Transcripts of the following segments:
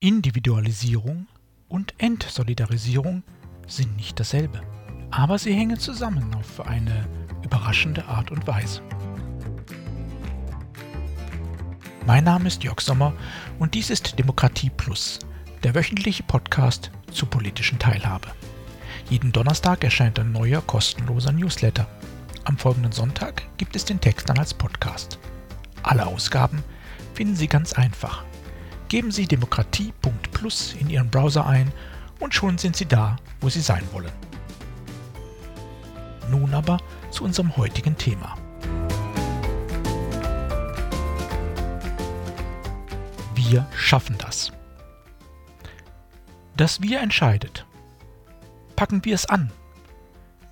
Individualisierung und Entsolidarisierung sind nicht dasselbe, aber sie hängen zusammen auf eine überraschende Art und Weise. Mein Name ist Jörg Sommer und dies ist Demokratie Plus, der wöchentliche Podcast zur politischen Teilhabe. Jeden Donnerstag erscheint ein neuer kostenloser Newsletter. Am folgenden Sonntag gibt es den Text dann als Podcast. Alle Ausgaben finden Sie ganz einfach Geben Sie demokratie.plus in Ihren Browser ein und schon sind Sie da, wo Sie sein wollen. Nun aber zu unserem heutigen Thema. Wir schaffen das. Das Wir entscheidet. Packen wir es an.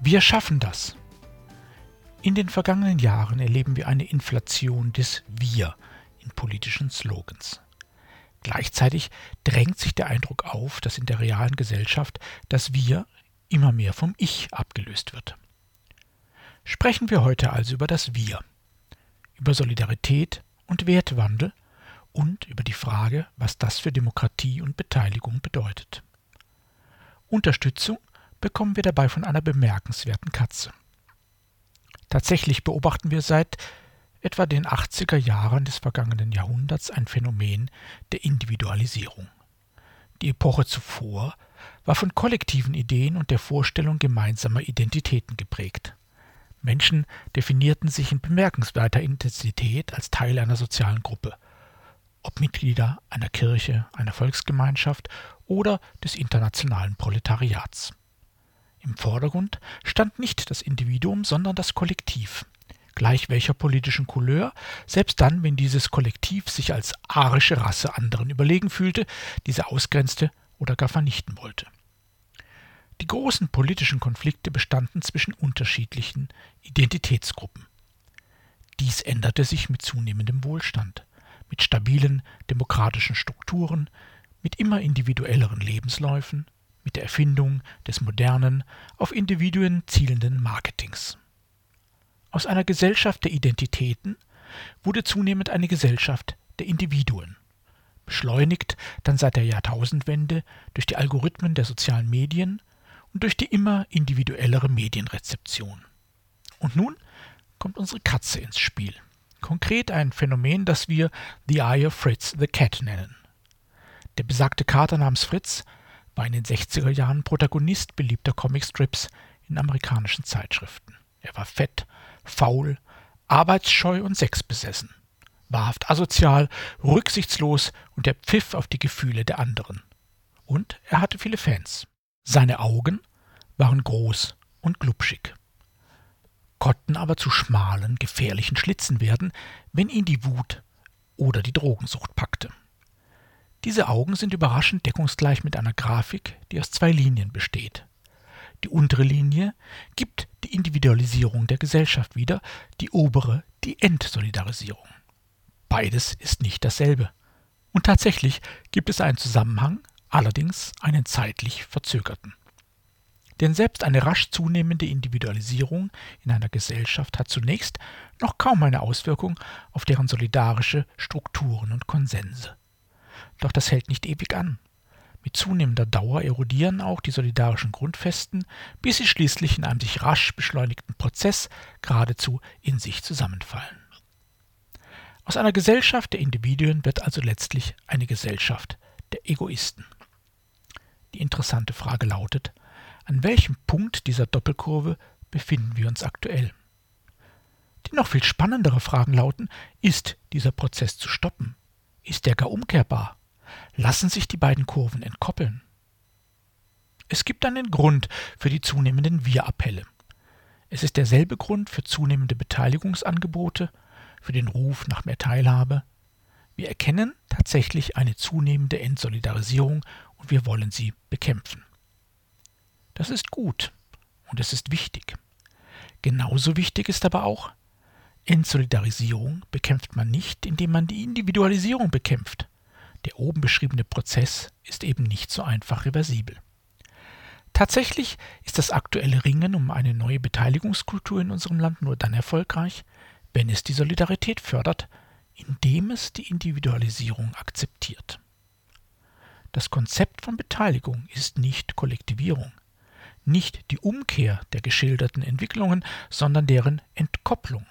Wir schaffen das. In den vergangenen Jahren erleben wir eine Inflation des Wir in politischen Slogans. Gleichzeitig drängt sich der Eindruck auf, dass in der realen Gesellschaft das Wir immer mehr vom Ich abgelöst wird. Sprechen wir heute also über das Wir, über Solidarität und Wertewandel und über die Frage, was das für Demokratie und Beteiligung bedeutet. Unterstützung bekommen wir dabei von einer bemerkenswerten Katze. Tatsächlich beobachten wir seit etwa den 80er Jahren des vergangenen Jahrhunderts ein Phänomen der Individualisierung. Die Epoche zuvor war von kollektiven Ideen und der Vorstellung gemeinsamer Identitäten geprägt. Menschen definierten sich in bemerkenswerter Intensität als Teil einer sozialen Gruppe, ob Mitglieder einer Kirche, einer Volksgemeinschaft oder des internationalen Proletariats. Im Vordergrund stand nicht das Individuum, sondern das Kollektiv gleich welcher politischen Couleur, selbst dann, wenn dieses Kollektiv sich als arische Rasse anderen überlegen fühlte, diese ausgrenzte oder gar vernichten wollte. Die großen politischen Konflikte bestanden zwischen unterschiedlichen Identitätsgruppen. Dies änderte sich mit zunehmendem Wohlstand, mit stabilen demokratischen Strukturen, mit immer individuelleren Lebensläufen, mit der Erfindung des modernen, auf Individuen zielenden Marketings. Aus einer Gesellschaft der Identitäten wurde zunehmend eine Gesellschaft der Individuen. Beschleunigt dann seit der Jahrtausendwende durch die Algorithmen der sozialen Medien und durch die immer individuellere Medienrezeption. Und nun kommt unsere Katze ins Spiel. Konkret ein Phänomen, das wir The Eye of Fritz the Cat nennen. Der besagte Kater namens Fritz war in den 60er Jahren Protagonist beliebter Comicstrips in amerikanischen Zeitschriften. Er war fett, faul, arbeitsscheu und sexbesessen, wahrhaft asozial, rücksichtslos und der Pfiff auf die Gefühle der anderen. Und er hatte viele Fans. Seine Augen waren groß und glubschig, konnten aber zu schmalen, gefährlichen Schlitzen werden, wenn ihn die Wut oder die Drogensucht packte. Diese Augen sind überraschend deckungsgleich mit einer Grafik, die aus zwei Linien besteht. Die untere Linie gibt die Individualisierung der Gesellschaft wieder, die obere die Entsolidarisierung. Beides ist nicht dasselbe. Und tatsächlich gibt es einen Zusammenhang, allerdings einen zeitlich verzögerten. Denn selbst eine rasch zunehmende Individualisierung in einer Gesellschaft hat zunächst noch kaum eine Auswirkung auf deren solidarische Strukturen und Konsense. Doch das hält nicht ewig an. Mit zunehmender Dauer erodieren auch die solidarischen Grundfesten, bis sie schließlich in einem sich rasch beschleunigten Prozess geradezu in sich zusammenfallen. Aus einer Gesellschaft der Individuen wird also letztlich eine Gesellschaft der Egoisten. Die interessante Frage lautet, an welchem Punkt dieser Doppelkurve befinden wir uns aktuell? Die noch viel spannendere Fragen lauten, ist dieser Prozess zu stoppen? Ist der gar umkehrbar? Lassen sich die beiden Kurven entkoppeln. Es gibt einen Grund für die zunehmenden Wir-Appelle. Es ist derselbe Grund für zunehmende Beteiligungsangebote, für den Ruf nach mehr Teilhabe. Wir erkennen tatsächlich eine zunehmende Entsolidarisierung und wir wollen sie bekämpfen. Das ist gut und es ist wichtig. Genauso wichtig ist aber auch, Entsolidarisierung bekämpft man nicht, indem man die Individualisierung bekämpft. Der oben beschriebene Prozess ist eben nicht so einfach reversibel. Tatsächlich ist das aktuelle Ringen um eine neue Beteiligungskultur in unserem Land nur dann erfolgreich, wenn es die Solidarität fördert, indem es die Individualisierung akzeptiert. Das Konzept von Beteiligung ist nicht Kollektivierung, nicht die Umkehr der geschilderten Entwicklungen, sondern deren Entkopplung.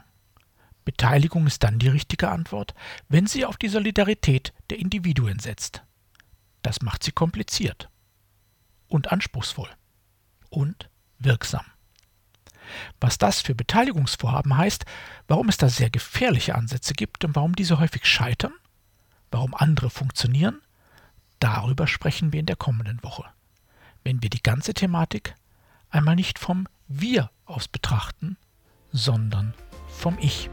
Beteiligung ist dann die richtige Antwort, wenn sie auf die Solidarität der Individuen setzt. Das macht sie kompliziert und anspruchsvoll und wirksam. Was das für Beteiligungsvorhaben heißt, warum es da sehr gefährliche Ansätze gibt und warum diese häufig scheitern, warum andere funktionieren, darüber sprechen wir in der kommenden Woche, wenn wir die ganze Thematik einmal nicht vom Wir aus betrachten, sondern vom Ich.